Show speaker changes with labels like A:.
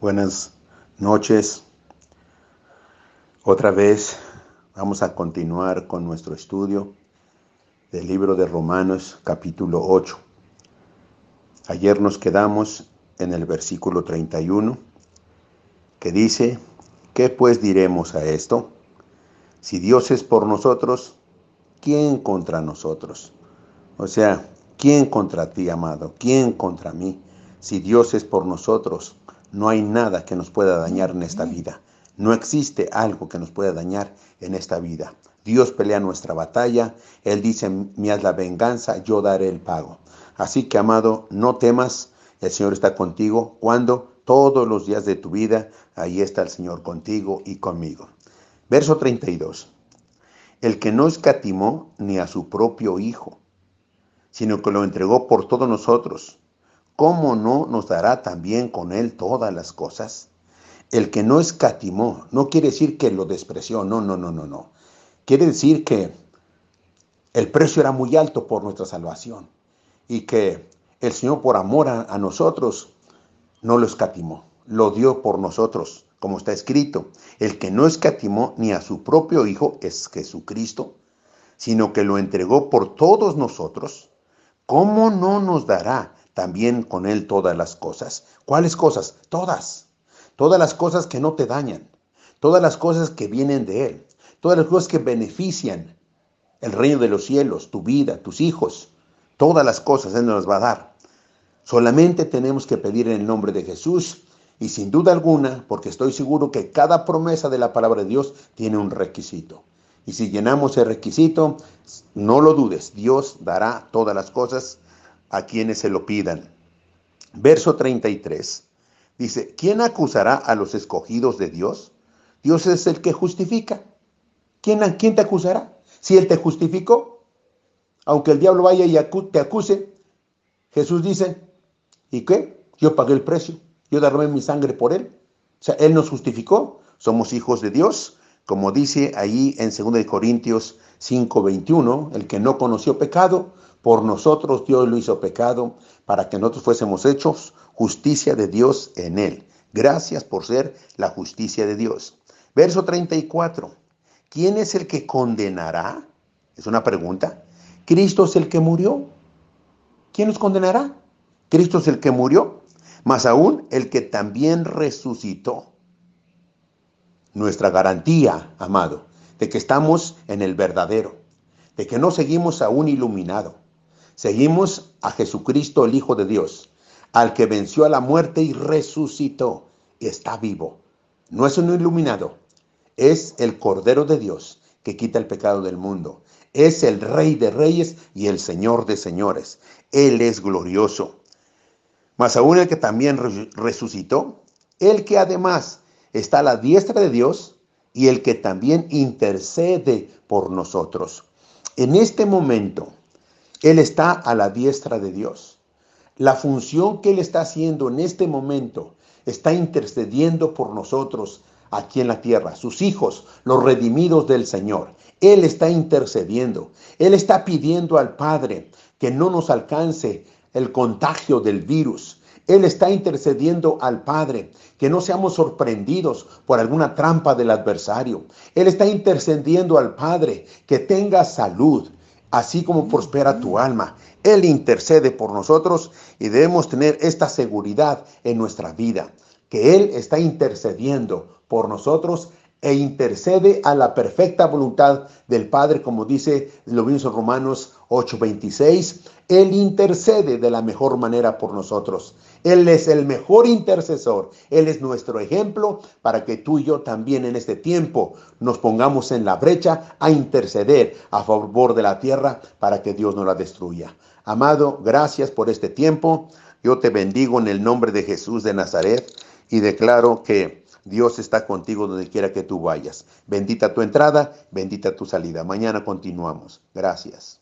A: Buenas noches. Otra vez vamos a continuar con nuestro estudio del libro de Romanos capítulo 8. Ayer nos quedamos en el versículo 31 que dice, ¿qué pues diremos a esto? Si Dios es por nosotros, ¿quién contra nosotros? O sea, ¿quién contra ti, amado? ¿Quién contra mí? Si Dios es por nosotros, no hay nada que nos pueda dañar en esta vida. No existe algo que nos pueda dañar en esta vida. Dios pelea nuestra batalla. Él dice, mi haz la venganza, yo daré el pago. Así que, amado, no temas. El Señor está contigo. Cuando todos los días de tu vida, ahí está el Señor contigo y conmigo. Verso 32. El que no escatimó ni a su propio Hijo, sino que lo entregó por todos nosotros ¿cómo no nos dará también con él todas las cosas? El que no escatimó, no quiere decir que lo despreció, no, no, no, no, no. Quiere decir que el precio era muy alto por nuestra salvación y que el Señor por amor a, a nosotros no lo escatimó, lo dio por nosotros, como está escrito. El que no escatimó ni a su propio Hijo es Jesucristo, sino que lo entregó por todos nosotros, ¿cómo no nos dará también con Él todas las cosas. ¿Cuáles cosas? Todas. Todas las cosas que no te dañan. Todas las cosas que vienen de Él. Todas las cosas que benefician el reino de los cielos, tu vida, tus hijos. Todas las cosas Él nos va a dar. Solamente tenemos que pedir en el nombre de Jesús y sin duda alguna, porque estoy seguro que cada promesa de la palabra de Dios tiene un requisito. Y si llenamos el requisito, no lo dudes, Dios dará todas las cosas a quienes se lo pidan. Verso 33 dice, ¿quién acusará a los escogidos de Dios? Dios es el que justifica. ¿Quién, te acusará? Si Él te justificó, aunque el diablo vaya y te acuse, Jesús dice, ¿y qué? Yo pagué el precio, yo derramé mi sangre por Él. O sea, Él nos justificó, somos hijos de Dios, como dice ahí en 2 Corintios 5:21, el que no conoció pecado, por nosotros Dios lo hizo pecado para que nosotros fuésemos hechos justicia de Dios en él. Gracias por ser la justicia de Dios. Verso 34. ¿Quién es el que condenará? Es una pregunta. Cristo es el que murió. ¿Quién nos condenará? Cristo es el que murió, más aún el que también resucitó. Nuestra garantía, amado, de que estamos en el verdadero, de que no seguimos a un iluminado, Seguimos a Jesucristo, el Hijo de Dios, al que venció a la muerte y resucitó está vivo. No es un iluminado, es el Cordero de Dios que quita el pecado del mundo. Es el Rey de Reyes y el Señor de Señores. Él es glorioso. Mas aún el que también resucitó, el que además está a la diestra de Dios y el que también intercede por nosotros. En este momento, él está a la diestra de Dios. La función que Él está haciendo en este momento está intercediendo por nosotros aquí en la tierra, sus hijos, los redimidos del Señor. Él está intercediendo. Él está pidiendo al Padre que no nos alcance el contagio del virus. Él está intercediendo al Padre, que no seamos sorprendidos por alguna trampa del adversario. Él está intercediendo al Padre, que tenga salud, así como prospera tu alma. Él intercede por nosotros y debemos tener esta seguridad en nuestra vida, que Él está intercediendo por nosotros e intercede a la perfecta voluntad del Padre, como dice lo mismo Romanos 8:26. Él intercede de la mejor manera por nosotros. Él es el mejor intercesor. Él es nuestro ejemplo para que tú y yo también en este tiempo nos pongamos en la brecha a interceder a favor de la tierra para que Dios no la destruya. Amado, gracias por este tiempo. Yo te bendigo en el nombre de Jesús de Nazaret y declaro que Dios está contigo donde quiera que tú vayas. Bendita tu entrada, bendita tu salida. Mañana continuamos. Gracias.